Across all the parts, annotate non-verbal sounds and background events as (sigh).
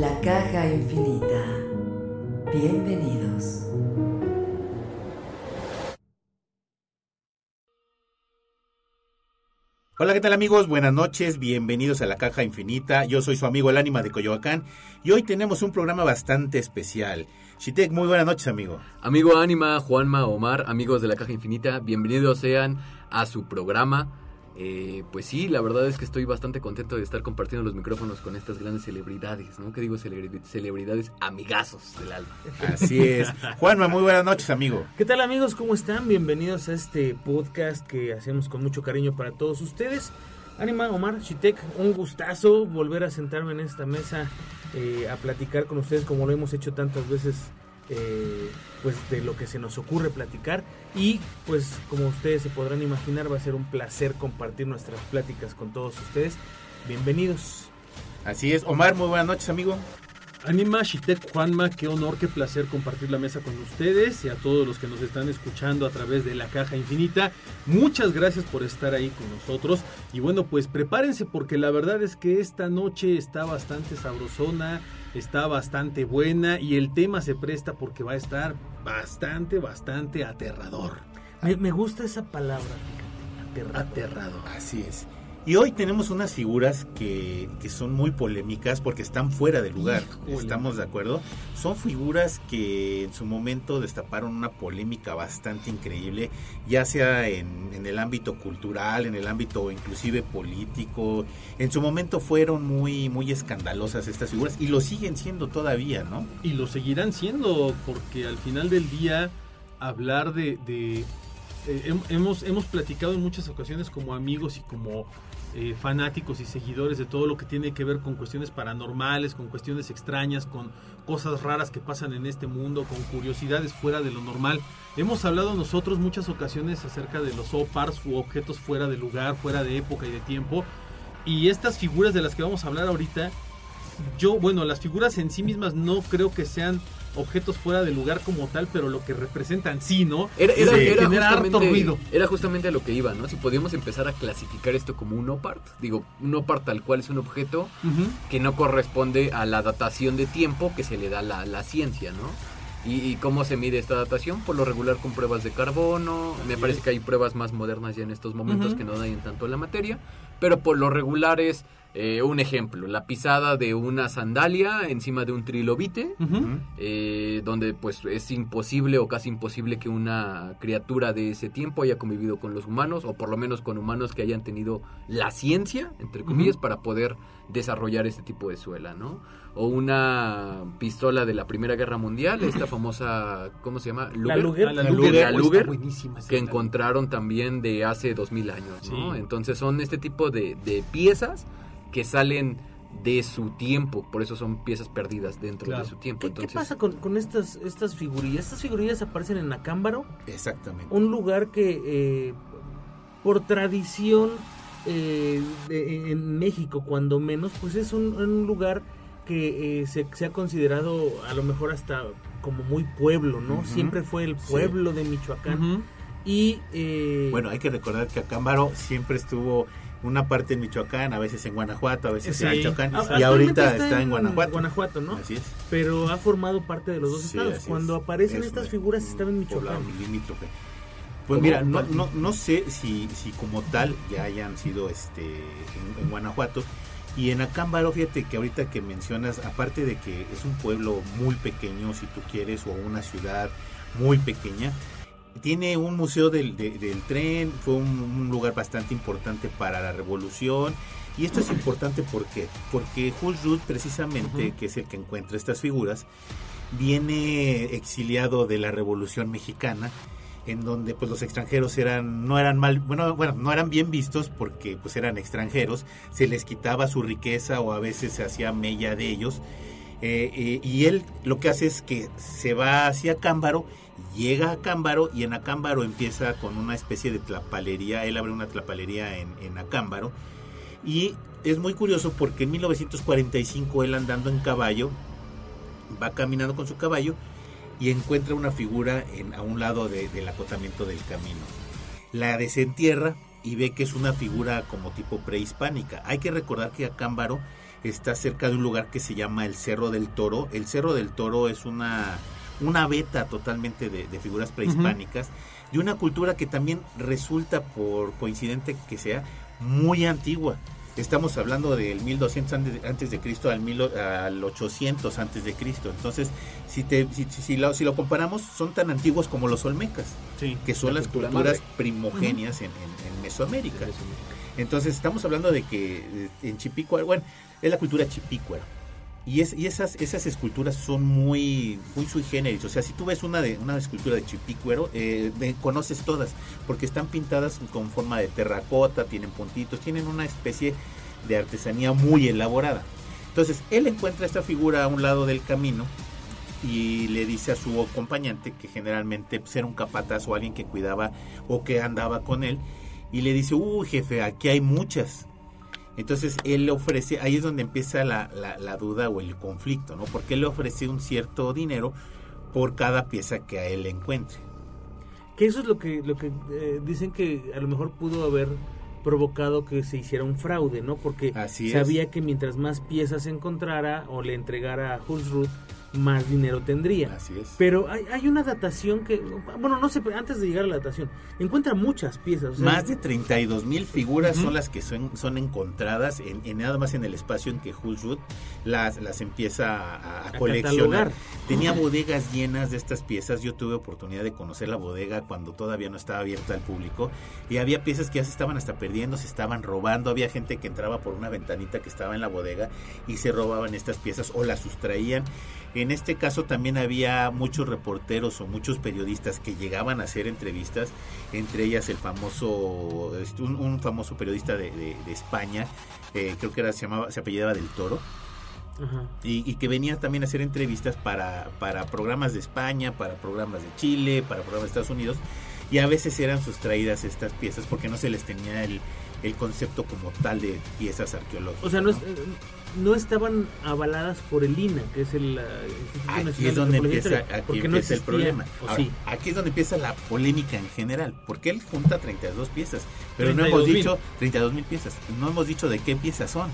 La caja infinita. Bienvenidos. Hola, ¿qué tal amigos? Buenas noches, bienvenidos a la Caja Infinita. Yo soy su amigo el ánima de Coyoacán y hoy tenemos un programa bastante especial. Shitek, muy buenas noches, amigo. Amigo Ánima, Juanma, Omar, amigos de la Caja Infinita, bienvenidos sean a su programa. Eh, pues sí, la verdad es que estoy bastante contento de estar compartiendo los micrófonos con estas grandes celebridades, ¿no? ¿Qué digo celebri- celebridades? Amigazos del alma. Así es. (laughs) Juanma, muy buenas noches, amigo. ¿Qué tal amigos? ¿Cómo están? Bienvenidos a este podcast que hacemos con mucho cariño para todos ustedes. Anima, Omar, Chitek, un gustazo volver a sentarme en esta mesa eh, a platicar con ustedes como lo hemos hecho tantas veces, eh, pues de lo que se nos ocurre platicar. Y pues como ustedes se podrán imaginar va a ser un placer compartir nuestras pláticas con todos ustedes. Bienvenidos. Así es. Omar, muy buenas noches, amigo. Anima, Shitek, Juanma, qué honor, qué placer compartir la mesa con ustedes y a todos los que nos están escuchando a través de la caja infinita. Muchas gracias por estar ahí con nosotros. Y bueno, pues prepárense porque la verdad es que esta noche está bastante sabrosona, está bastante buena y el tema se presta porque va a estar bastante, bastante aterrador. Me, me gusta esa palabra, fíjate, aterrador. Aterrador. Así es. Y hoy tenemos unas figuras que, que son muy polémicas porque están fuera de lugar. Híjole. ¿Estamos de acuerdo? Son figuras que en su momento destaparon una polémica bastante increíble, ya sea en, en el ámbito cultural, en el ámbito inclusive político. En su momento fueron muy, muy escandalosas estas figuras y lo siguen siendo todavía, ¿no? Y lo seguirán siendo, porque al final del día, hablar de. de- eh, hem- hemos, hemos platicado en muchas ocasiones como amigos y como eh, fanáticos y seguidores de todo lo que tiene que ver con cuestiones paranormales, con cuestiones extrañas, con cosas raras que pasan en este mundo, con curiosidades fuera de lo normal. Hemos hablado nosotros muchas ocasiones acerca de los OPARs u objetos fuera de lugar, fuera de época y de tiempo. Y estas figuras de las que vamos a hablar ahorita yo, bueno, las figuras en sí mismas no creo que sean objetos fuera de lugar como tal, pero lo que representan sí, ¿no? Era, era, Sí. era Genera harto justamente, ruido. era justamente a lo que iba, ¿no? Si podíamos empezar a clasificar esto como un OPART, digo, un OPART tal cual es un objeto que no corresponde a la datación de tiempo que se le da a la, la ciencia, ¿no? ¿Y, y cómo se mide esta datación? Por lo regular con pruebas de carbono, me parece que hay pruebas más modernas ya en estos momentos que no dañan tanto la materia, pero por lo regular es eh, un ejemplo, la pisada de una sandalia encima de un trilobite, eh, donde pues es imposible o casi imposible que una criatura de ese tiempo haya convivido con los humanos o por lo menos con humanos que hayan tenido la ciencia, entre comillas, para poder desarrollar este tipo de suela, ¿no? O una pistola de la Primera Guerra Mundial, esta (clears throat) famosa, ¿cómo se llama? La Luger. Ah, la La Luger, Luger. está Luger, buenísima esa que encontraron también de hace 2000 años, ¿no? Sí. Entonces son este tipo de, de piezas que salen de su tiempo, por eso son piezas perdidas dentro Claro. de su tiempo. ¿Qué, qué pasa con, con estas, estas figurillas? Estas figurillas aparecen en Acámbaro, Exactamente. un lugar que eh, por tradición eh, de- en México, cuando menos, pues es un, un lugar que eh, se, se ha considerado a lo mejor hasta como muy pueblo, ¿no? Siempre fue el Sí. pueblo de Michoacán. Y eh, Bueno, hay que recordar que Acámbaro siempre estuvo una parte en Michoacán, a veces en Guanajuato, a veces sí. en Michoacán, A- y ahorita está, en Guanajuato. Guanajuato, ¿no? Así es. Pero ha formado parte de los dos Sí, estados. Cuando es. aparecen Es estas figuras un estaba en Michoacán. Pues mira, no, no, no sé si, si como tal ya hayan sido este en, en Guanajuato. Y en Acámbaro, fíjate que ahorita que mencionas, aparte de que es un pueblo muy pequeño, si tú quieres, o una ciudad muy pequeña, tiene un museo del, de- del tren, fue un, un lugar bastante importante para la revolución. Y esto es importante porque Jules Ruth, precisamente, que es el que encuentra estas figuras, viene exiliado de la Revolución Mexicana, en donde pues los extranjeros eran no eran mal, bueno, bueno, no eran bien vistos porque pues eran extranjeros, se les quitaba su riqueza o a veces se hacía mella de ellos. Eh, eh, y él lo que hace es que se va hacia Cámbaro, llega a Cámbaro y en Acámbaro empieza con una especie de tlapalería, él abre una tlapalería en, en Acámbaro y es muy curioso porque en 1945 él andando en caballo, va caminando con su caballo y encuentra una figura en, a un lado de- del acotamiento del camino. La desentierra y ve que es una figura como tipo prehispánica. Hay que recordar que Acámbaro está cerca de un lugar que se llama el Cerro del Toro. El Cerro del Toro es una, una beta totalmente de, de figuras prehispánicas, de una cultura que también resulta, por coincidente que sea, muy antigua. Estamos hablando del 1200 antes- antes de Cristo al, mil, al 800 antes de Cristo. Entonces, si, te, si, lo, si lo comparamos, son tan antiguos como los olmecas, Sí. que son La las cultura culturas madre. primogenias en, en- en Mesoamérica. Entonces estamos hablando de que eh, en Chipícuaro, bueno, es la cultura chipícuara. Y, es, y esas, esas esculturas son muy, muy sui generis. O sea, si tú ves una, de, una escultura de chipícuaro, eh, conoces todas, porque están pintadas con forma de terracota, tienen puntitos, tienen una especie de artesanía muy elaborada. Entonces, él encuentra esta figura a un lado del camino y le dice a su acompañante, que generalmente pues, era un capataz o alguien que cuidaba o que andaba con él, y le dice, uy jefe, aquí hay muchas. Entonces él le ofrece, ahí es donde empieza la, la- la duda o el conflicto, ¿no? Porque él le ofrece un cierto dinero por cada pieza que a él le encuentre. Que eso es lo que, lo que eh, dicen que a lo mejor pudo haber provocado que se hiciera un fraude, ¿no? Porque Así sabía que mientras más piezas encontrara o le entregara a Hulsrud, más dinero tendría. Así es. Pero hay, hay una datación que, bueno, no sé, antes de llegar a la datación, encuentra muchas piezas. o sea, Más de 32 mil figuras son las que son, son encontradas en, en nada más en el espacio en que Hulsrud las, las empieza a, a A coleccionar. catalogar. Tenía bodegas llenas de estas piezas. Yo tuve oportunidad de conocer la bodega cuando todavía no estaba abierta al público. Y había piezas que ya se estaban hasta perdiendo, se estaban robando. Había gente que entraba por una ventanita que estaba en la bodega y se robaban estas piezas o las sustraían. En este caso también había muchos reporteros o muchos periodistas que llegaban a hacer entrevistas, entre ellas el famoso, este, un, un famoso periodista de, de- de España, eh, creo que era, se, llamaba, se apellidaba del Toro, Ajá. y, y que venía también a hacer entrevistas para, para programas de España, para programas de Chile, para programas de Estados Unidos, y a veces eran sustraídas estas piezas porque no se les tenía el, el concepto como tal de piezas arqueológicas. O sea, no, es- ¿no? eh, no estaban avaladas por el INA, que es el... Instituto Aquí Nacional es de donde Antropología empieza, aquí no el problema. Ahora, sí. Aquí es donde empieza la polémica en general, porque él junta 32 piezas, pero no 32,000. hemos dicho 32 mil piezas, no hemos dicho de qué piezas son.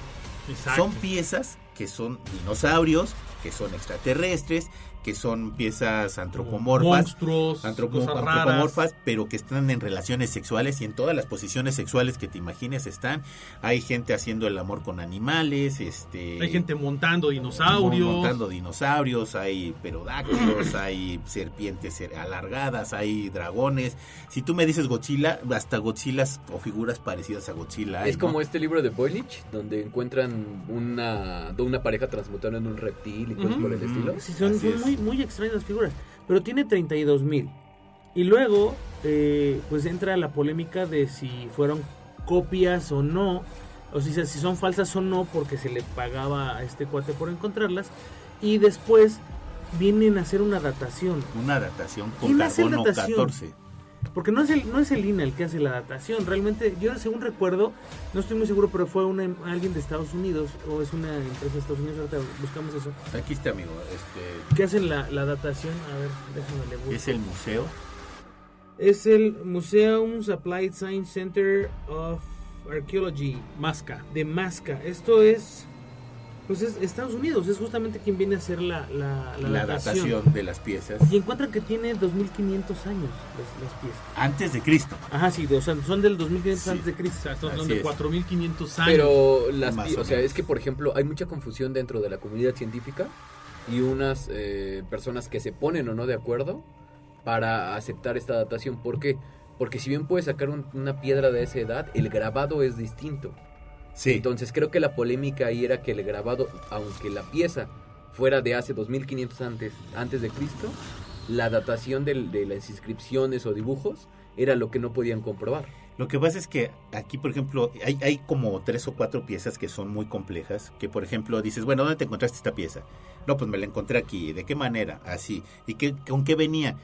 Exacto. Son piezas que son dinosaurios, que son extraterrestres, que son piezas antropomorfas, Monstruos, antropo- cosas raras. antropomorfas, pero que están en relaciones sexuales y en todas las posiciones sexuales que te imagines están. Hay gente haciendo el amor con animales, este Hay gente montando dinosaurios. montando dinosaurios, hay perodáctilos, (clears throat) hay serpientes alargadas, hay dragones. Si tú me dices Godzilla, hasta Godzillas o figuras parecidas a Godzilla. hay, Es ¿no? como este libro de Boylich, donde encuentran una, una pareja transmutando en un reptil y cosas por el estilo. Sí, son, son muy, muy extrañas las figuras. Pero tiene 32 mil. Y luego, eh, pues entra la polémica de si fueron copias o no. O si, si son falsas o no, porque se le pagaba a este cuate por encontrarlas. Y después vienen a hacer una datación. Una datación con ¿Quién hace carbono datación? 14. Porque no es el, no es el INA el que hace la datación. Realmente, yo según recuerdo, no estoy muy seguro, pero fue una, alguien de Estados Unidos, o es una empresa de Estados Unidos, ahorita buscamos eso, Aquí está, amigo. Este, que hacen la, la datación. A ver, déjame le busco. es el museo. Es el Museums Applied Science Center of Archaeology Masca. de Masca. Esto es Pues es Estados Unidos, es justamente quien viene a hacer la, la, la, La datación. datación de las piezas Y encuentran que tiene 2500 años las, las piezas. antes de Cristo. Ajá, sí, o sea, son del 2500 Sí. antes de Cristo. Exacto, Así son de es. 4500 años. Pero las Más o o sea, es que por ejemplo hay mucha confusión dentro de la comunidad científica y unas eh, personas que se ponen o no de acuerdo para aceptar esta datación. ¿Por qué? Porque si bien puedes sacar un- una piedra de esa edad, el grabado es distinto. Sí. Entonces creo que la polémica ahí era que el grabado, aunque la pieza fuera de hace 2500 antes, antes de Cristo, la datación de las inscripciones o dibujos era lo que no podían comprobar. Lo que pasa es que aquí, por ejemplo, hay, hay como tres o cuatro piezas que son muy complejas. Que, por ejemplo, dices, bueno, ¿dónde te encontraste esta pieza? No, pues me la encontré aquí. ¿De qué manera? Así. ¿Y qué, con qué venía?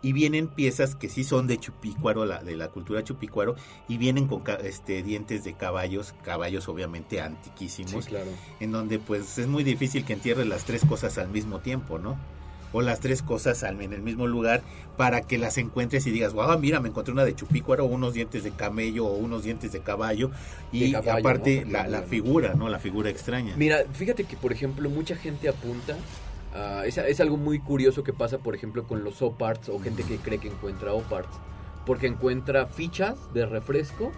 Y vienen piezas que sí son de chupícuaro, la, de la cultura chupícuaro, y vienen con este, dientes de caballos, caballos obviamente antiquísimos, claro. en donde pues es muy difícil que entierres las tres cosas al mismo tiempo, ¿no? O las tres cosas en el mismo lugar para que las encuentres y digas, wow, mira, me encontré una de chupícuaro, unos dientes de camello o unos dientes de caballo y De caballo, aparte ¿no? la, figura, ¿no? La figura extraña. Mira, fíjate que, por ejemplo, mucha gente apunta. a- es, es algo muy curioso que pasa, por ejemplo, con los oparts o gente que cree que encuentra oparts. Porque encuentra fichas de refresco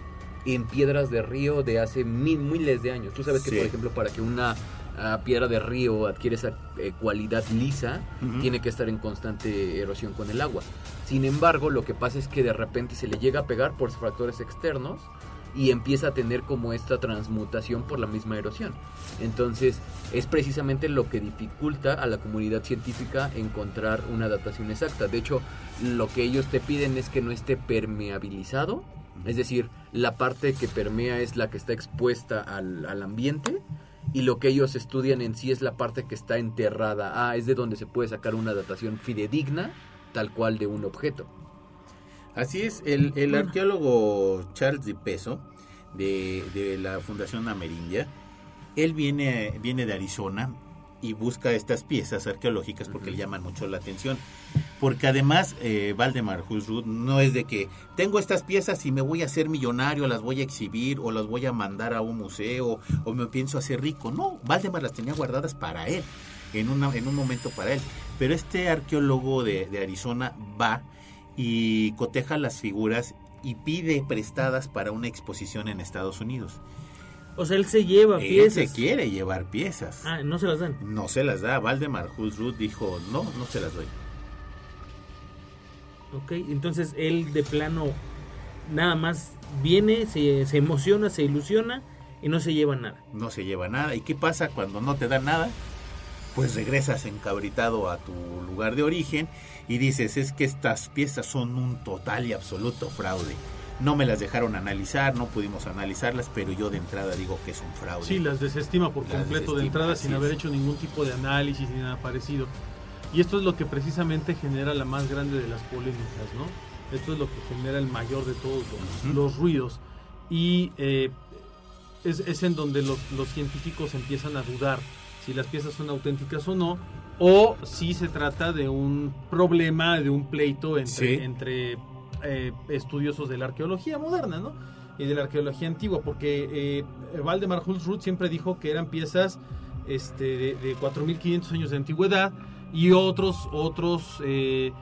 en piedras de río de hace mil, miles de años. Tú sabes que, Sí. por ejemplo, para que una ah, piedra de río adquiere esa eh, cualidad lisa, tiene que estar en constante erosión con el agua. Sin embargo, lo que pasa es que de repente se le llega a pegar por factores externos y empieza a tener como esta transmutación por la misma erosión. Entonces, es precisamente lo que dificulta a la comunidad científica encontrar una datación exacta. De hecho, lo que ellos te piden es que no esté permeabilizado, es decir, la parte que permea es la que está expuesta al, al ambiente y lo que ellos estudian en sí es la parte que está enterrada. Ah, es de donde se puede sacar una datación fidedigna, tal cual de un objeto. Así es, el, el arqueólogo Charles Di Peso de, de la Fundación Amerindia, él viene, viene de Arizona y busca estas piezas arqueológicas porque le llaman mucho la atención. Porque además, eh, Valdemar Husrud no es de que tengo estas piezas y me voy a hacer millonario, las voy a exhibir o las voy a mandar a un museo o me pienso hacer rico. No, Valdemar las tenía guardadas para él, en, una, en un momento para él. Pero este arqueólogo de, de Arizona va y coteja las figuras y pide prestadas para una exposición en Estados Unidos. O sea, él se lleva Él piezas. se quiere llevar piezas. Ah, no se las dan. No se las da. Valdemar Husrud dijo, no, no se las doy. Ok, entonces él de plano nada más viene, se, se emociona, se ilusiona y no se lleva nada. No se lleva nada. ¿Y qué pasa cuando no te dan nada? Pues regresas encabritado a tu lugar de origen y dices, es que estas piezas son un total y absoluto fraude. No me las dejaron analizar, no pudimos analizarlas, pero yo de entrada digo que es un fraude. Sí, las desestima por Las completo de entrada sin haber hecho ningún tipo de análisis ni nada parecido. Y esto es lo que precisamente genera la más grande de las polémicas, ¿no? Esto es lo que genera el mayor de todos los, ruidos. Y eh, es, es en donde los, los científicos empiezan a dudar si las piezas son auténticas o no, o si se trata de un problema, de un pleito entre, Sí. entre eh, estudiosos de la arqueología moderna, ¿no? Y de la arqueología antigua, porque eh, Valdemar Hulsrud siempre dijo que eran piezas este, de, de 4.500 años de antigüedad y otros, otros eh,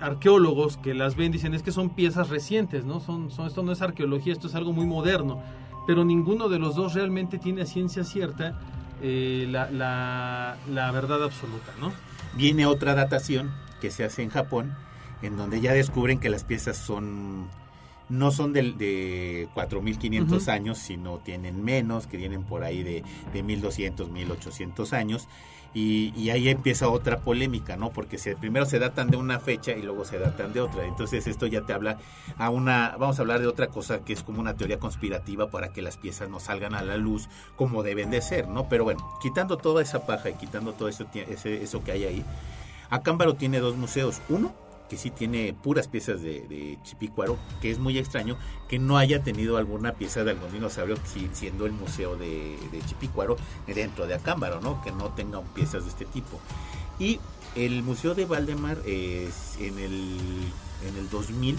arqueólogos que las ven dicen es que son piezas recientes, ¿no? Son, son, esto no es arqueología, esto es algo muy moderno. Pero ninguno de los dos realmente tiene a ciencia cierta eh, la, la, la verdad absoluta, ¿no? Viene otra datación que se hace en Japón, en donde ya descubren que las piezas son no son del- de, 4.500 Ujú. años, sino tienen menos, que tienen por ahí de, de 1.200, 1.800 años. Y, y ahí empieza otra polémica, ¿no? Porque se, primero se datan de una fecha y luego se datan de otra. Entonces esto ya te habla a una... Vamos a hablar de otra cosa que es como una teoría conspirativa para que las piezas no salgan a la luz como deben de ser, ¿no? Pero bueno, quitando toda esa paja y quitando todo eso, ese- eso que hay ahí, Acámbaro tiene dos museos. Uno, que sí tiene puras piezas de, Chipícuaro, que es muy extraño que no haya tenido alguna pieza de algún dinosaurio, si- siendo el museo de, Chipícuaro dentro de Acámbaro, ¿no? Que no tenga piezas de este tipo. Y el Museo de Valdemar, es en, el, en el 2000,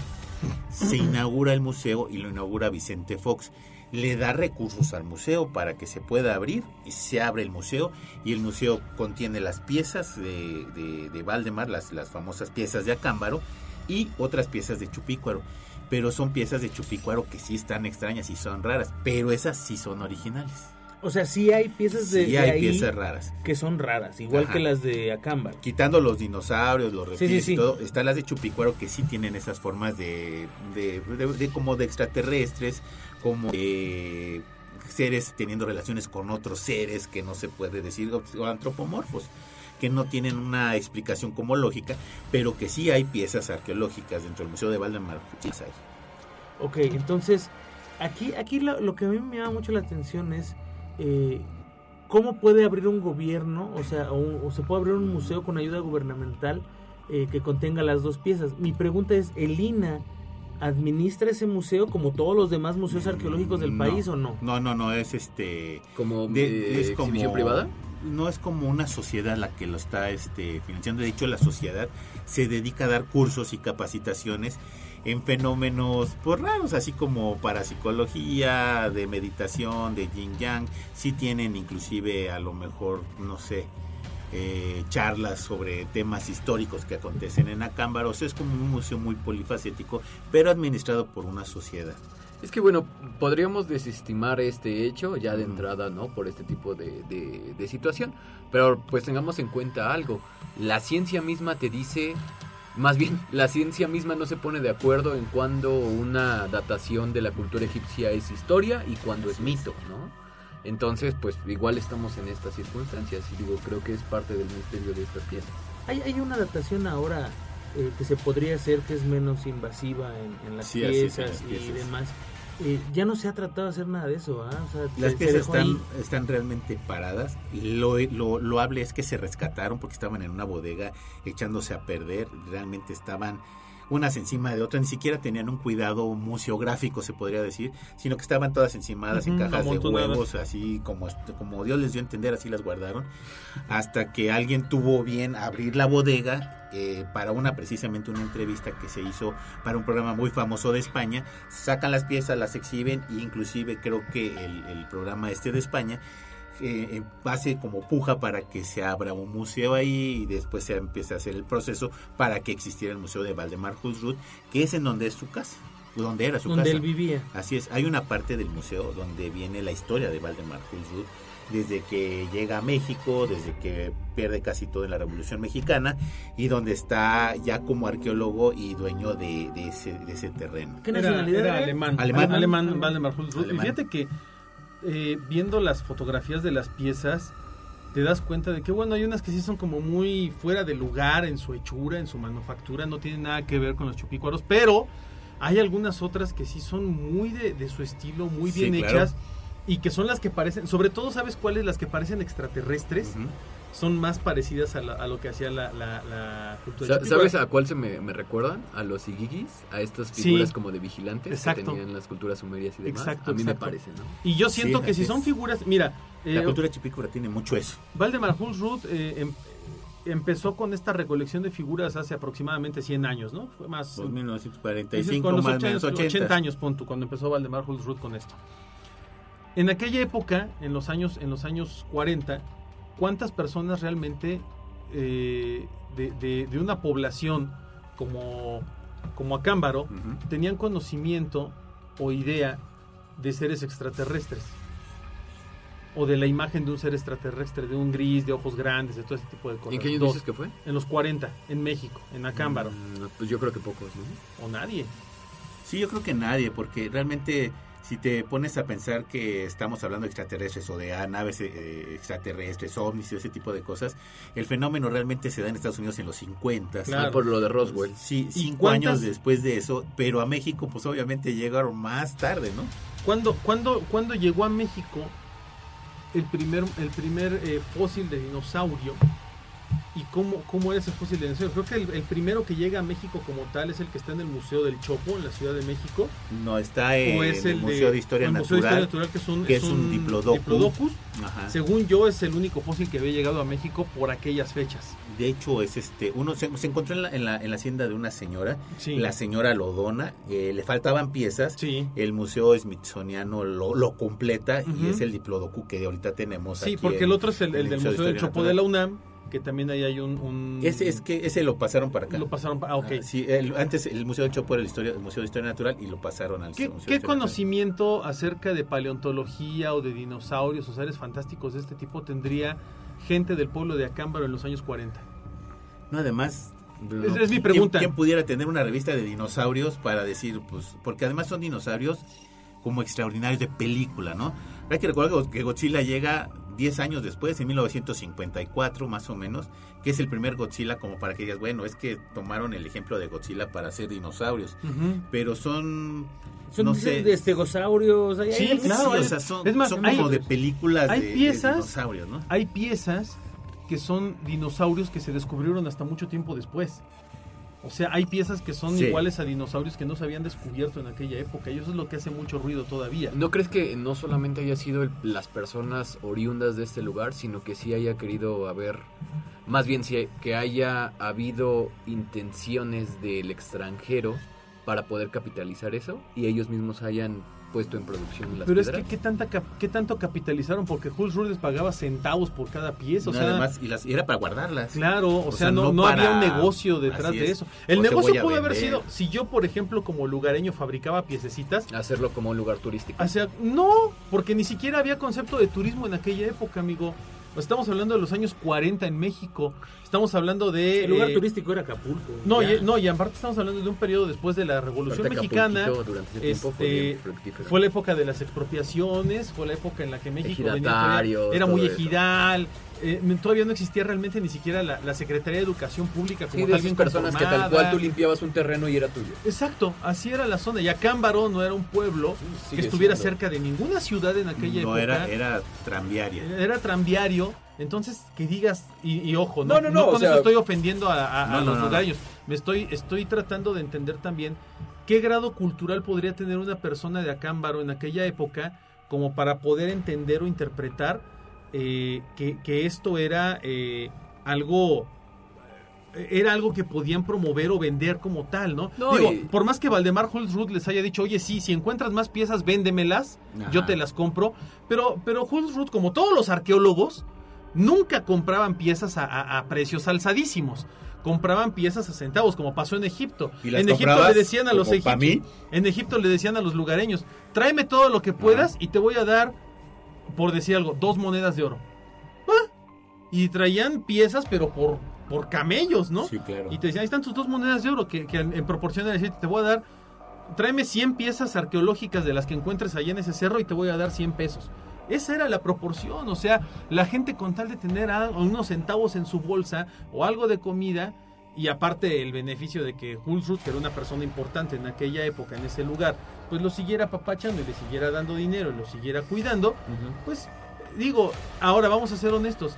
se inaugura el museo y lo inaugura Vicente Fox. Le da recursos al museo para que se pueda abrir y se abre el museo y el museo contiene las piezas de, de, de Valdemar, las, las famosas piezas de Acámbaro y otras piezas de Chupícuaro. Pero son piezas de Chupícuaro que sí están extrañas y son raras, pero esas sí son originales. O sea, sí hay piezas de, Sí de hay ahí piezas raras. que son raras, igual Ajá. que las de Acámbaro. Quitando los dinosaurios, los Sí, reptiles sí, sí. y todo, están las de Chupicuaro que sí tienen esas formas de, de, de- de como de extraterrestres, como de seres teniendo relaciones con otros seres que no se puede decir, o, antropomorfos, que no tienen una explicación como lógica, pero que sí hay piezas arqueológicas dentro del Museo de Valdemar. Hay. Ok, entonces, aquí, aquí lo, que a mí me llama mucho la atención es eh, cómo puede abrir un gobierno, o sea, o, se puede abrir un museo con ayuda gubernamental eh, que contenga las dos piezas. Mi pregunta es, ¿el INA administra ese museo como todos los demás museos arqueológicos del No, país o no? No, no, no, es este... Como de- eh, es como exhibición privada. no es como una sociedad la que lo está este, financiando de hecho la sociedad se dedica a dar cursos y capacitaciones en fenómenos pues raros así como parapsicología de meditación de yin yang sí tienen inclusive a lo mejor no sé eh, charlas sobre temas históricos que acontecen en Acámbaro. O sea, es como un museo muy polifacético, pero administrado por una sociedad. Es que bueno, podríamos desestimar este hecho ya de entrada, ¿no? Por este tipo de, de- de situación. Pero pues tengamos en cuenta algo. La ciencia misma te dice, más bien, (laughs) la ciencia misma no se pone de acuerdo en cuándo una datación de la cultura egipcia es historia y cuándo es mito, ¿no? Entonces, pues igual estamos en estas circunstancias y digo, creo que es parte del misterio de estas piezas. Hay, hay una adaptación ahora eh, que se podría hacer que es menos invasiva en, en las, Sí, así es, en piezas las y piezas. demás. Eh, ya no se ha tratado de hacer nada de eso, ¿ah? O sea, Las piezas están, están realmente paradas. Lo, lo loable es que se rescataron porque estaban en una bodega echándose a perder. Realmente estaban unas encima de otras. Ni siquiera tenían un cuidado museográfico, se podría decir, sino que estaban todas encimadas en cajas de huevos, así como, como Dios les dio a entender, así las guardaron. Hasta que alguien tuvo bien abrir la bodega eh, para una precisamente una entrevista que se hizo para un programa muy famoso de España. Sacan las piezas, las exhiben e inclusive creo que el, el programa este de España eh, eh, hace como puja para que se abra un museo ahí y después se empiece a hacer el proceso para que existiera el museo de Valdemar Husrud, que es en donde es su casa, donde era su donde casa. él vivía. Así es, hay una parte del museo donde viene la historia de Valdemar Husrud, desde que llega a México, desde que pierde casi todo en la Revolución Mexicana y donde está ya como arqueólogo y dueño de, de ese, de ese terreno. ¿Qué Era, nacionalidad era era? alemán. Alemán. Alemán, Valdemar Alemán. fíjate que eh, viendo las fotografías de las piezas, te das cuenta de que, bueno, hay unas que sí son como muy fuera de lugar en su hechura, en su manufactura, no tienen nada que ver con los chupícuaros, pero hay algunas otras que sí son muy de, de su estilo, muy Sí, bien claro. hechas. Y que son las que parecen, sobre todo, ¿sabes cuáles? Las que parecen extraterrestres. Son más parecidas a, la- a lo que hacía la, la, la cultura Sa-. ¿Sabes a cuál se me, me recuerdan? A los igigis, a estas Sí. figuras como de vigilantes Exacto. que tenían las culturas sumerias y demás. Exacto, a mí exacto. me parece, ¿no? Y yo siento Sí, que si son figuras, mira, La eh, cultura chipícora tiene mucho eso. Valdemar Hulsrud eh, em- empezó con esta recolección de figuras hace aproximadamente 100 años, ¿no? Fue más... Pues dices, 1945 con los más o 80, menos 80. 80 años, punto, cuando empezó Valdemar Hulsrud con esto. En aquella época, en los años, en los años 40, ¿cuántas personas realmente eh, de, de- de una población como, como Acámbaro tenían conocimiento o idea de seres extraterrestres? O de la imagen de un ser extraterrestre, de un gris, de ojos grandes, de todo ese tipo de cosas. ¿Y en qué año Dos. dices que fue? En los 40, en México, en Acámbaro. Mm, pues yo creo que pocos, ¿no? O nadie. Sí, yo creo que nadie, porque realmente si te pones a pensar que estamos hablando de extraterrestres o de ah, naves eh, extraterrestres, ovnis y ese tipo de cosas, el fenómeno realmente se da en Estados Unidos en los 50. Claro. Ah, por lo de Roswell. Sí, ¿Y cinco cuántas- años después de eso, pero a México pues obviamente llegaron más tarde, ¿no? ¿Cuándo, cuándo, cuándo llegó a México el primer, el primer eh, fósil de dinosaurio y cómo, cómo era ese fósil de dinosaurio. Creo que el, el primero que llega a México como tal es el que está en el Museo del Chopo, en la Ciudad de México. No, está en es el, el, Museo de Historia el Museo de Natural, Historia Natural, que es un, que es un diplodocus. diplodocus. Ajá. Según yo, es el único fósil que había llegado a México por aquellas fechas. De hecho, es este, uno se, se encontró en la, en, la, en la hacienda de una señora, Sí. la señora lo dona, eh, le faltaban piezas, Sí. el Museo Smithsoniano lo, lo completa y es el diplodocus que ahorita tenemos Sí, aquí porque el otro es el, del Museo del Chopo Natural. de la UNAM, que también ahí hay un... un- Ese es que ese lo pasaron para acá. Lo pasaron para... Ah, ok. Ah, sí, el- antes el Museo del Chopo era el, historia, el Museo de Historia Natural y lo pasaron al ¿Qué, Museo de qué Natural. conocimiento acerca de paleontología o de dinosaurios o seres fantásticos de este tipo tendría gente del pueblo de Acámbaro en los años 40? No, además. Es- es mi ¿quién- pregunta. ¿quién, pudiera tener una revista de dinosaurios para decir, pues, porque además son dinosaurios como extraordinarios de película, ¿no? Hay que recordar que Godzilla llega 10 años después, en 1954 más o menos, que es el primer Godzilla como para que digas, bueno, es que tomaron el ejemplo de Godzilla para hacer dinosaurios, pero son, Son no de- sé, de stegosaurios. hay- Sí, hay- claro, sí, o sea, son, es más, son hay- como de películas hay de- de, piezas- dinosaurios, ¿no? Hay piezas que son dinosaurios que se descubrieron hasta mucho tiempo después. O sea, hay piezas que son Sí. iguales a dinosaurios que no se habían descubierto en aquella época y eso es lo que hace mucho ruido todavía. ¿No crees que no solamente haya sido el- las personas oriundas de este lugar, sino que sí haya querido haber, más bien sí, que haya habido intenciones del extranjero para poder capitalizar eso y ellos mismos hayan puesto en producción las Pero es que piedras? ¿qué, tanta qué tanto capitalizaron porque Jules Rudd les pagaba centavos por cada pieza, o No, sea, además, y, las, y era para guardarlas. Claro, o, O sea, sea, no, no no había un para- negocio detrás así de es. eso. El negocio pudo haber sido, si yo, por ejemplo, como lugareño fabricaba piececitas, Hacerlo como un lugar turístico. o sea, no, porque ni siquiera había concepto de turismo en aquella época, amigo. Estamos hablando de los años 40 en México. Estamos hablando de... El lugar eh, turístico era Acapulco. No, ya. y, no, y aparte estamos hablando de un periodo después de la Revolución Mexicana. Durante ese fue Este, fructífero. fue la época de las expropiaciones, fue la época en la que México venía era muy eso. Eh, todavía no existía realmente ni siquiera la, la Secretaría de Educación Pública como Sí, de tal esas bien personas que tal cual tú limpiabas un terreno y era tuyo. Exacto, así era la zona. Y Acámbaro no era un pueblo que estuviera siendo. cerca de ninguna ciudad en aquella No, época. era, era tranviaria. Era tranviario. Entonces, que digas, y, y ojo, no, No, no, no, con o sea- eso estoy ofendiendo a, a- a No, no, los no, no. lugareños. Me estoy, estoy tratando de entender también qué grado cultural podría tener una persona de Acámbaro en aquella época como para poder entender o interpretar eh, que, que esto era eh, algo era algo que podían promover o vender como tal, ¿no? No, Digo, y- por más que Valdemar Holzruth les haya dicho, oye, sí, si encuentras más piezas, véndemelas, Ajá. yo te las compro. Pero, pero como todos los arqueólogos, nunca compraban piezas a, a- a precios alzadísimos. Compraban piezas a centavos, como pasó en Egipto. ¿Y las En Egipto le decían a los egipcios, en Egipto le decían a los lugareños, tráeme todo lo que puedas y te voy a dar, por decir algo, dos monedas de oro. Ah, Y traían piezas, pero por, por camellos, ¿no? Sí, claro. Y te decían, ahí están tus dos monedas de oro, que, que en, en proporción a decir, te voy a dar, tráeme 100 piezas arqueológicas de las que encuentres allá en ese cerro y te voy a dar 100 pesos. Esa era la proporción, o sea, la gente con tal de tener a- unos centavos en su bolsa o algo de comida, y aparte el beneficio de que Hulsrud, que era una persona importante en aquella época, en ese lugar, pues lo siguiera papachando y le siguiera dando dinero y lo siguiera cuidando, pues digo, ahora vamos a ser honestos,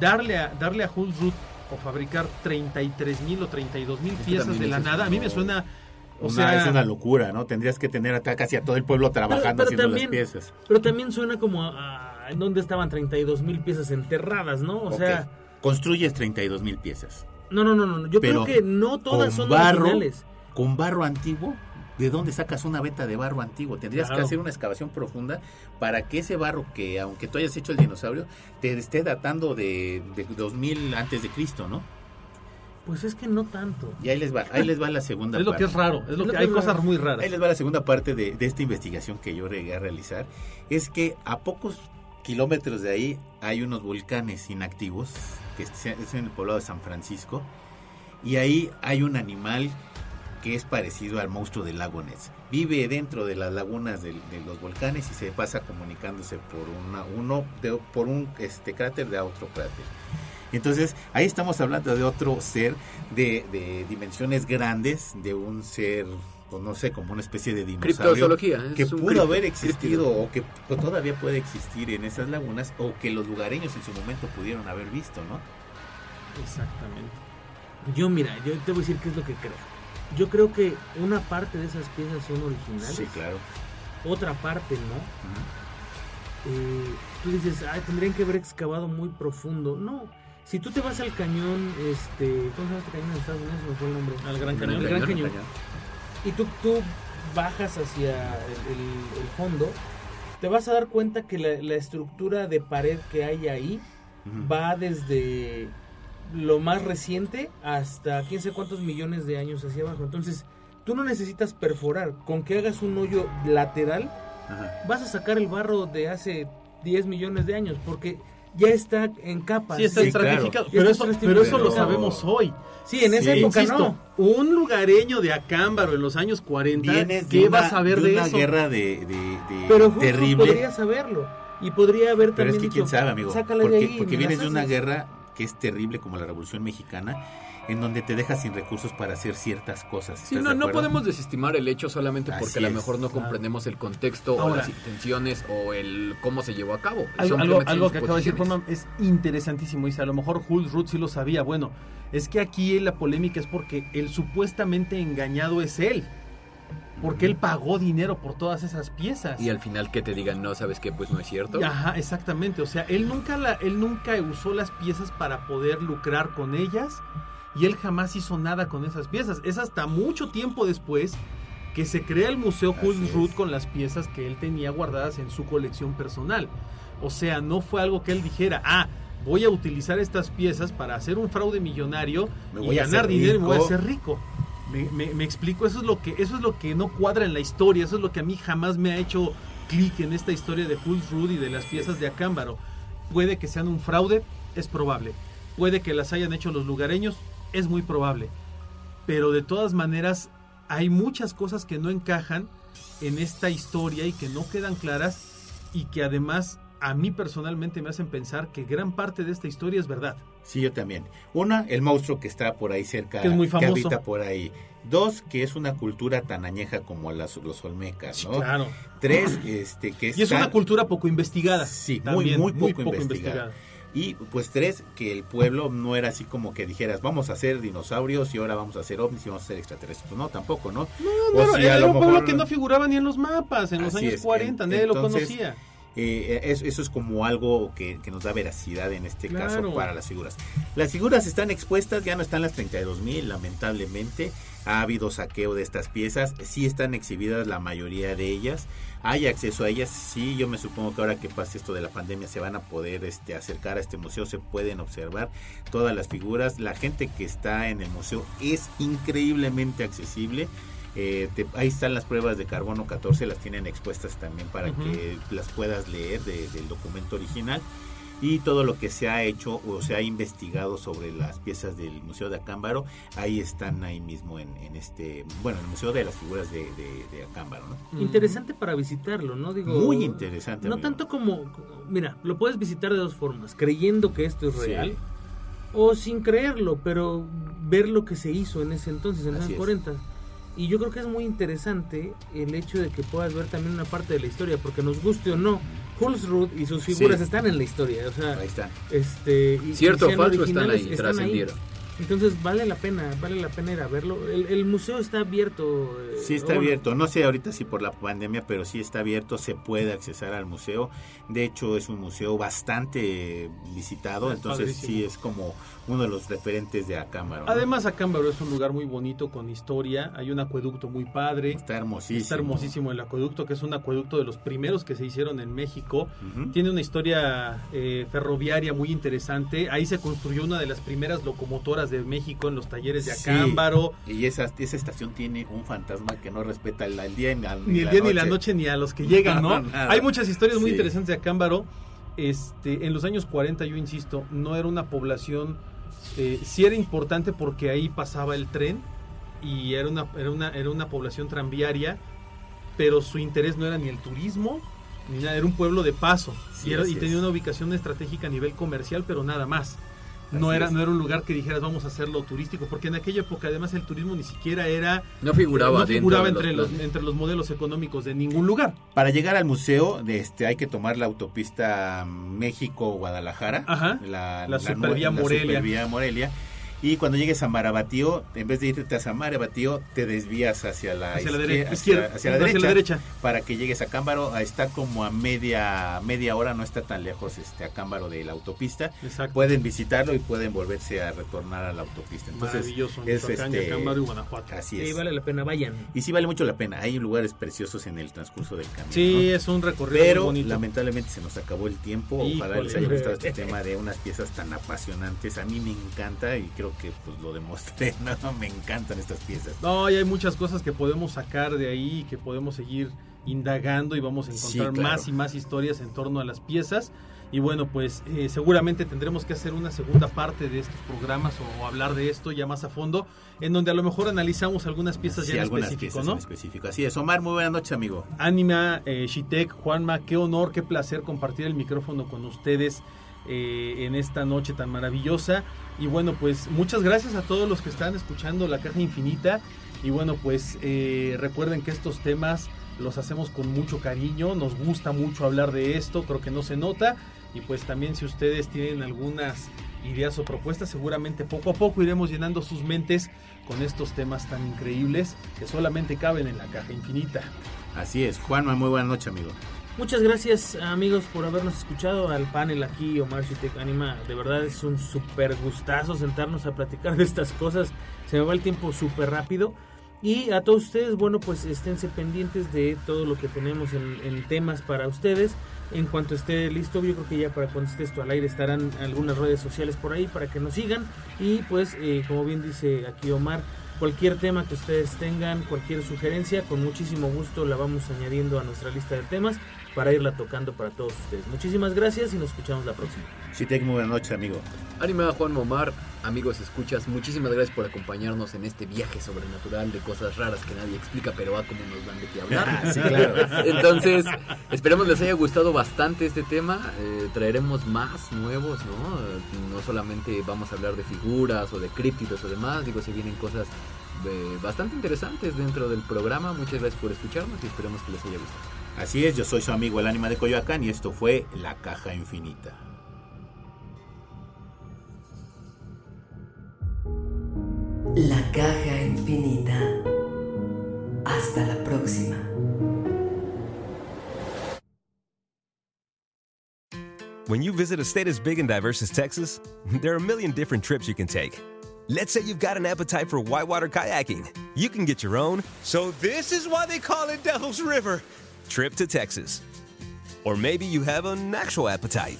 darle a, darle a Hulsrud o fabricar 33 mil o 32 mil piezas de la nada, a mí me suena... O Una- sea, es una locura, ¿no? Tendrías que tener acá casi a todo el pueblo trabajando pero haciendo también- las piezas. Pero también suena como a, en donde estaban 32 mil piezas enterradas, ¿no? O sea, Construyes 32 mil piezas. no, no, no, no. Yo Pero creo que no todas son barro, originales. Con barro antiguo, ¿de dónde sacas una veta de barro antiguo? Tendrías Claro. que hacer una excavación profunda para que ese barro que, aunque tú hayas hecho el dinosaurio, te esté datando de, de 2000 antes de Cristo, ¿no? Pues es que no tanto. Y ahí les va, ahí les va la segunda (laughs) es lo parte. que es raro, es lo Es que hay cosas muy raras. Ahí les va la segunda parte de, de esta investigación que yo llegué a realizar. Es que a pocos kilómetros de ahí hay unos volcanes inactivos, que es en el poblado de San Francisco, y ahí hay un animal que es parecido al monstruo del lago Ness. Vive dentro de las lagunas de, los volcanes y se pasa comunicándose por una, uno de- por un este cráter de a otro cráter. Entonces, ahí estamos hablando de otro ser de, de dimensiones grandes, de un ser, pues no sé, como una especie de dinosaurio que pudo cripto- haber existido o que todavía puede existir en esas lagunas o que los lugareños en su momento pudieron haber visto, ¿no? Exactamente. Yo, mira, yo te voy a decir qué es lo que creo. Yo creo que una parte de esas piezas son originales. Sí, claro. Otra parte no. Eh, tú dices, ay, tendrían que haber excavado muy profundo. No. Si tú te vas al cañón, este, ¿cómo se llama este cañón en Estados Unidos? Me fue el nombre. Al Gran El Cañón. Gran Cañón. Y tú, tú bajas hacia el, el- el fondo, te vas a dar cuenta que la, la estructura de pared que hay ahí va desde lo más reciente hasta quién sé cuántos millones de años hacia abajo. Entonces, tú no necesitas perforar. Con que hagas un hoyo lateral, Ajá. vas a sacar el barro de hace 10 millones de años, porque ya está en capas. Sí, está Sí, estratificado. claro. Pero, Ya eso, está pero eso lo sabemos hoy. Sí, en esa Sí. época Insisto, no. un lugareño de Acámbaro en los años 40, Vienes ¿qué vas a ver de de, una eso? guerra de, de- de- Pero justo terrible. podría saberlo. Y podría haber Pero es también que quién dicho, sabe, amigo. "Sácala de Porque, ahí, porque vienes de una haces". guerra que es terrible como la Revolución Mexicana, en donde te dejas sin recursos para hacer ciertas cosas. Sí, ¿estás no, no podemos desestimar el hecho solamente porque Así a lo mejor no claro. comprendemos el contexto o las intenciones o el cómo se llevó a cabo. Algo, que acaba de decir. Juanma es interesantísimo. Dice, a lo mejor Hulk Ruth sí lo sabía. Bueno, es que aquí la polémica es porque el supuestamente engañado es él. Porque él pagó dinero por todas esas piezas. Y al final que te digan, no, ¿sabes qué? Pues no es cierto. Ajá, exactamente. O sea, él nunca, la, él nunca usó las piezas para poder lucrar con ellas. Y él jamás hizo nada con esas piezas. Es hasta mucho tiempo después que se crea el Museo. Ruth con las piezas que él tenía guardadas en su colección personal. O sea, no fue algo que él dijera, ah, voy a utilizar estas piezas para hacer un fraude millonario Me y voy a ganar dinero y me voy a rico". hacer rico. Me, explico, eso es lo que eso es lo que no cuadra en la historia, eso es lo que a mí jamás me ha hecho clic en esta historia de Hulk Ruth y de las piezas de Acámbaro. Puede que sean un fraude, es probable. Puede que las hayan hecho los lugareños, es muy probable. Pero de todas maneras, hay muchas cosas que no encajan en esta historia y que no quedan claras y que además a mí personalmente me hacen pensar que gran parte de esta historia es verdad. Sí, yo también. Una, el monstruo que está por ahí cerca, Que es muy famoso. habita por ahí. Dos, que es una cultura tan añeja como las, los olmecas, ¿no? Claro. Tres, este, que Y es una cultura poco investigada. Sí, muy, muy poco, investigada. Y pues tres, que el pueblo no era así como que dijeras, vamos a hacer dinosaurios y ahora vamos a hacer ovnis y vamos a hacer extraterrestres. Pues no, tampoco, ¿no? No, no, era un pueblo que no figuraba ni en los mapas en los años es, 40, en- nadie lo conocía. Eh, eso, es como algo que, que nos da veracidad en este Claro. caso para las figuras. Las figuras están expuestas, ya no están las 32 mil, lamentablemente. Ha habido saqueo de estas piezas, sí están exhibidas la mayoría de ellas. Hay acceso a ellas, sí, yo me supongo que ahora que pase esto de la pandemia se van a poder este, acercar a este museo, se pueden observar todas las figuras. La gente que está en el museo es increíblemente accesible. Eh, te- ahí están las pruebas de carbono 14, las tienen expuestas también para que las puedas leer de- del documento original. Y todo lo que se ha hecho o se ha investigado sobre las piezas del Museo de Acámbaro, ahí están ahí mismo en, en este, bueno, en el Museo de las Figuras de, de- de Acámbaro, ¿no? Interesante para visitarlo, ¿no? Digo, Muy interesante. No amigo. tanto como, mira, lo puedes visitar de dos formas, creyendo que esto es Sí. real o sin creerlo, pero ver lo que se hizo en ese entonces, en los Así años es. 40. Y yo creo que es muy interesante el hecho de que puedas ver también una parte de la historia, porque nos guste o no, Hulsrud y sus figuras Sí. están en la historia, o sea, Ahí están. este y- Cierto o falso están ahí, trascendieron. Entonces vale la pena, vale la pena ir a verlo. El, el museo está abierto. eh, Sí está bueno, abierto, no sé ahorita si por la pandemia, pero sí está abierto, se puede accesar al museo. De hecho es un museo bastante visitado, Es entonces padrísimo. sí es como uno de los referentes de Acámbaro. ¿no? Además, Acámbaro es un lugar muy bonito con historia. Hay un acueducto muy padre. está hermosísimo. Está hermosísimo el acueducto, que es un acueducto de los primeros que se hicieron en México. Tiene una historia eh, ferroviaria muy interesante. Ahí se construyó una de las primeras locomotoras de México en los talleres de Sí. Acámbaro. Y esa, esa estación tiene un fantasma que no respeta el, el día ni, la- Ni el día ni la noche ni a los que llegan, ¿no? Hay muchas historias muy Sí. interesantes de Acámbaro. Este, en los años 40, yo insisto, no era una población, eh, sí era importante porque ahí pasaba el tren y era una, era una, era una población tranviaria, pero su interés no era ni el turismo, ni nada, era un pueblo de paso Sí, y, era- así y tenía una ubicación estratégica a nivel comercial, pero nada más. No Así era, es. no era un lugar que dijeras vamos a hacerlo turístico, porque en aquella época además el turismo ni siquiera era No figuraba, no figuraba de entre los, entre los modelos económicos de ningún lugar. Para llegar al museo, este, hay que tomar la autopista México-Guadalajara. Ajá. La, La supervía Morelia. supervía Morelia. Y cuando llegues a Marabatío, en vez de irte a Marabatío, te desvías hacia la, Hacia hacia- izquierda, hacia la hacia la derecha, para que llegues a Cámbaro. Está como a media media hora, no está tan lejos este a Cámbaro de la autopista. Exacto. Pueden visitarlo y pueden volverse a retornar a la autopista. Entonces, Maravilloso. es este, Yacámbaro y Guanajuato. Así Sí, es. vale la pena, vayan. Y sí vale mucho la pena. Hay lugares preciosos en el transcurso del camino. Sí, ¿no? es un recorrido muy Pero bonito. lamentablemente se nos acabó el tiempo. Ojalá les haya Híjole. gustado este tema de unas piezas tan apasionantes. A mí me encanta y creo que pues lo demostré. (laughs) ¿no? Me encantan estas piezas. No, y hay muchas cosas que podemos sacar de ahí, que podemos seguir indagando y vamos a Sí, encontrar claro. más y más historias en torno a las piezas. Y bueno, pues eh, seguramente tendremos que hacer una segunda parte de estos programas o hablar de esto ya más a fondo, en donde a lo mejor analizamos algunas piezas Sí, ya en algunas específico, piezas ¿no? en específico. Así es. Omar, muy buena noche, amigo. Anima, eh, Shitek, Juanma, qué honor, qué placer compartir el micrófono con ustedes eh, en esta noche tan maravillosa. Y bueno, pues muchas gracias a todos los que están escuchando La Caja Infinita. Y bueno, pues eh, recuerden que estos temas los hacemos con mucho cariño, nos gusta mucho hablar de esto, creo que no se nota. Y pues también si ustedes tienen algunas ideas o propuestas, seguramente poco a poco iremos llenando sus mentes con estos temas tan increíbles que solamente caben en la caja infinita. Así es. Juanma, muy buena noche, amigo. Muchas gracias amigos por habernos escuchado al panel aquí, Omar Shitek Anima. De verdad es un súper gustazo sentarnos a platicar de estas cosas. Se me va el tiempo súper rápido. Y a todos ustedes, bueno, pues esténse pendientes de todo lo que tenemos en, en temas para ustedes. En cuanto esté listo, yo creo que ya para cuando esté esto al aire estarán algunas redes sociales por ahí para que nos sigan. Y pues, eh, como bien dice aquí Omar, cualquier tema que ustedes tengan, cualquier sugerencia, con muchísimo gusto la vamos añadiendo a nuestra lista de temas para irla tocando para todos ustedes. Muchísimas gracias y nos escuchamos la próxima. Shitek, muy buena noche, amigo. Anima Juan Momar, amigos escuchas, muchísimas gracias por acompañarnos en este viaje sobrenatural de cosas raras que nadie explica, pero a como nos dan de qué hablar. (laughs) Sí, claro. Entonces, esperemos les haya gustado bastante este tema. Eh, traeremos más nuevos, ¿no? No solamente vamos a hablar de figuras o de críptidos o demás, digo, se vienen cosas eh, bastante interesantes dentro del programa. Muchas gracias por escucharnos y esperemos que les haya gustado. Así es, yo soy su amigo el ánima de Coyoacán y esto fue La Caja Infinita. La caja infinita. Hasta la próxima. When you visit a state as big and diverse as Texas, there are a million different trips you can take. Let's say you've got an appetite for whitewater kayaking. You can get your own. So, this is why they call it Devil's River. Trip to Texas. Or maybe you have an actual appetite.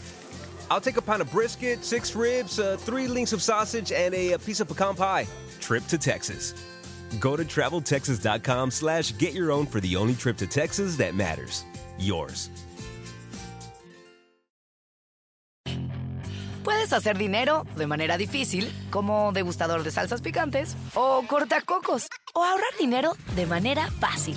I'll take a pound of brisket, six ribs, uh, three links of sausage, and a, a piece of pecan pie. Trip to Texas. Go to traveltexas.com slash get your own for the only trip to Texas that matters. Yours. Puedes hacer dinero de manera difícil, como degustador de salsas picantes, o cortacocos, o ahorrar dinero de manera fácil